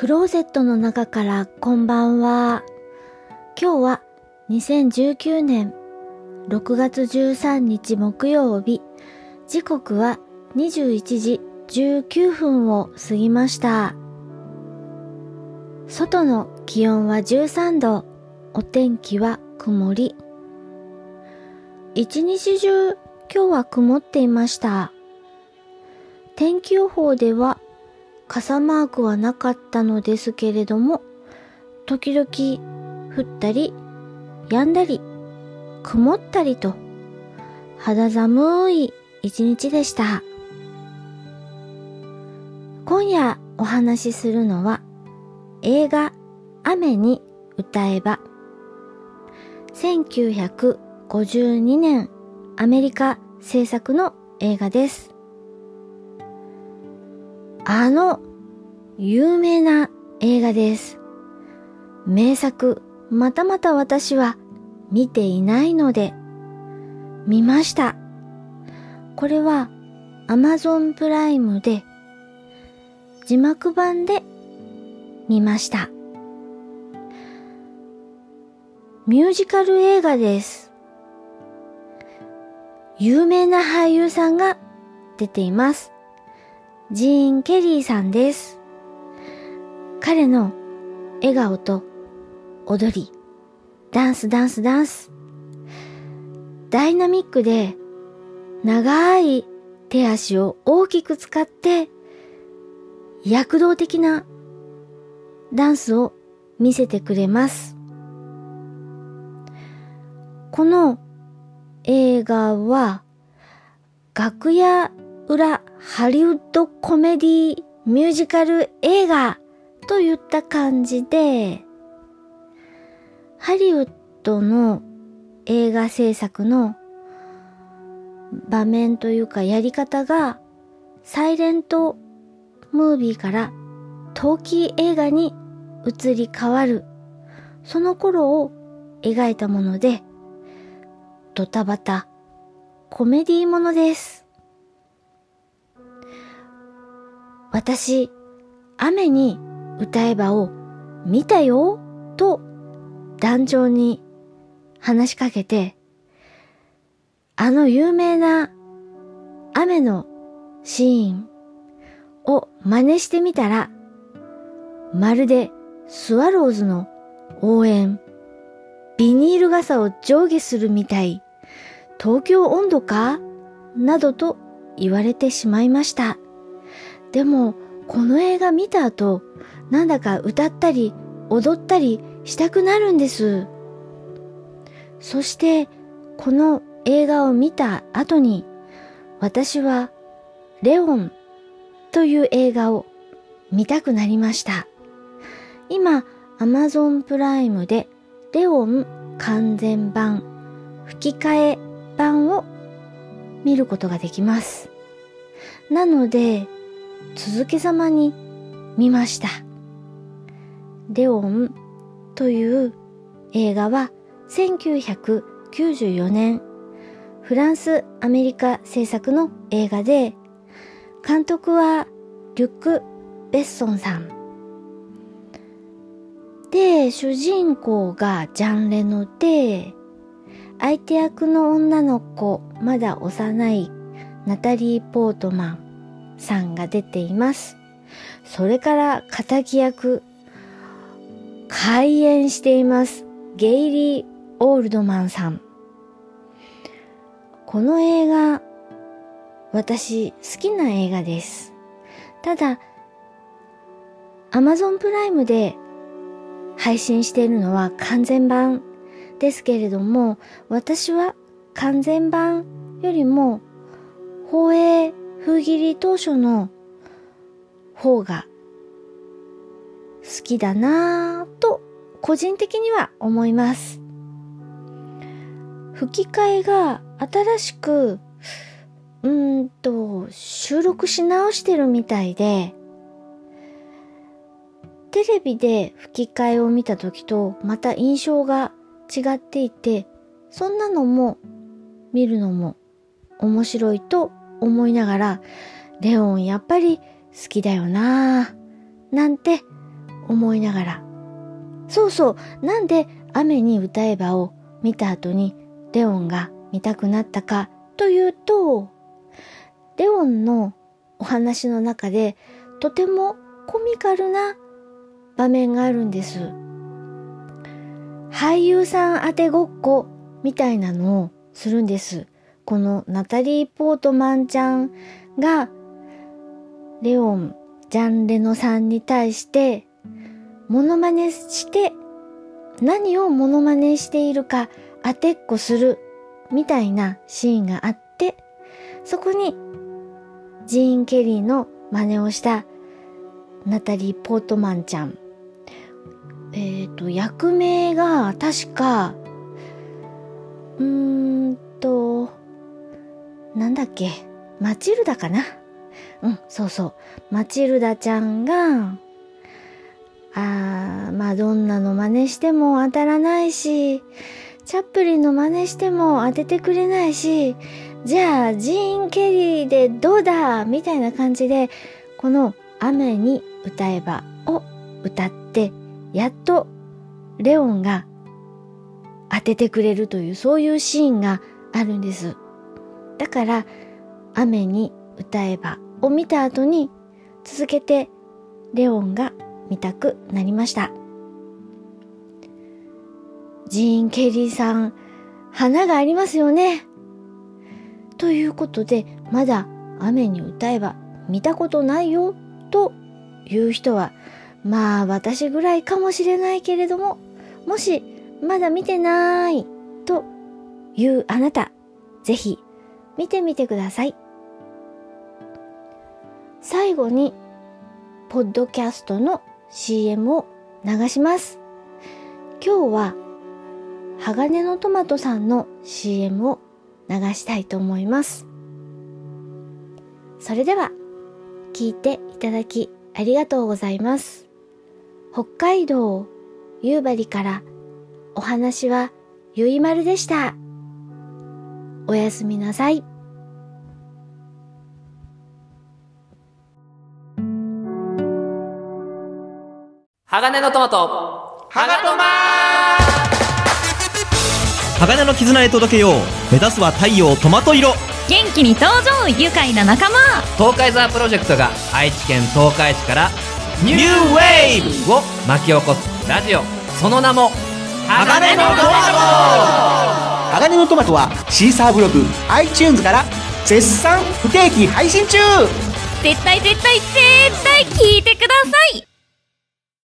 クローゼットの中からこんばんは。今日は2019年6月13日木曜日。時刻は21時19分を過ぎました。外の気温は13度。お天気は曇り。一日中今日は曇っていました。天気予報では傘マークはなかったのですけれども、時々降ったり、止んだり、曇ったりと、肌寒い一日でした。今夜お話しするのは、映画雨に歌えば、1952年アメリカ制作の映画です。あの有名な映画です。名作、またまた私は見ていないので、見ました。これは Amazon プライムで字幕版で見ました。ミュージカル映画です。有名な俳優さんが出ています。ジーン・ケリーさんです。彼の笑顔と踊り、ダンスダンスダンス。ダイナミックで長い手足を大きく使って躍動的なダンスを見せてくれます。この映画は楽屋裏ハリウッドコメディミュージカル映画といった感じで、ハリウッドの映画制作の場面というかやり方がサイレントムービーから陶器映画に移り変わるその頃を描いたものでドタバタコメディーものです。私、雨に歌えばを見たよと団長に話しかけて、あの有名な雨のシーンを真似してみたら、まるでスワローズの応援、ビニール傘を上下するみたい、東京温度か？などと言われてしまいました。でも、この映画見た後、なんだか歌ったり踊ったりしたくなるんです。そして、この映画を見た後に、私は、レオンという映画を見たくなりました。今、アマゾンプライムで、レオン完全版、吹き替え版を見ることができます。なので、続けざまに見ました。レオンという映画は1994年フランス・アメリカ制作の映画で監督はリュック・ベッソンさん。で主人公がジャン・レノで相手役の女の子まだ幼いナタリー・ポートマン。さんが出ています。それから仇役、開演しています。ゲイリー・オールドマンさん。この映画、私好きな映画です。ただ、アマゾンプライムで配信しているのは完全版ですけれども、私は完全版よりも放映封切り当初の方が好きだなぁと個人的には思います。吹き替えが新しくうんと収録し直してるみたいでテレビで吹き替えを見た時とまた印象が違っていてそんなのも見るのも面白いと思いながら、レオンやっぱり好きだよなぁ、なんて思いながら。そうそう、なんで雨に歌えばを見た後にレオンが見たくなったかというと、レオンのお話の中でとてもコミカルな場面があるんです。俳優さん当てごっこみたいなのをするんです。このナタリー・ポートマンちゃんがレオン・ジャンレノさんに対してモノマネして何をモノマネしているか当てっこするみたいなシーンがあってそこにジーン・ケリーの真似をしたナタリー・ポートマンちゃん。えっ、ー、と、役名が確か、うーんと、なんだっけ、マチルダかな？うん、そうそう。マチルダちゃんが、あー、マドンナの真似しても当たらないし、チャップリンの真似しても当ててくれないし、じゃあ、ジーン・ケリーでどうだ？みたいな感じで、この雨に歌えばを歌って、やっとレオンが当ててくれるというそういうシーンがあるんです。だから、雨に歌えばを見た後に続けてレオンが見たくなりました。ジーン・ケリーさん、花がありますよね。ということで、まだ雨に歌えば見たことないよという人は、まあ私ぐらいかもしれないけれども、もしまだ見てないというあなた、ぜひ見てみてください。最後に、ポッドキャストの CM を流します。今日は、鋼のトマトさんの CM を流したいと思います。それでは、聞いていただきありがとうございます。北海道夕張からお話はゆいまるでした。おやすみなさい。鋼のトマト、はがトマ鋼の絆へ届けよう。目指すは太陽トマト色。元気に登場愉快な仲間。東海ザープロジェクトが愛知県東海市からニューウェーブを巻き起こすラジオ。その名も鋼のトマト鋼のトマトはシーサーブログ iTunes から絶賛不定期配信中。絶対絶対絶対聞いてください。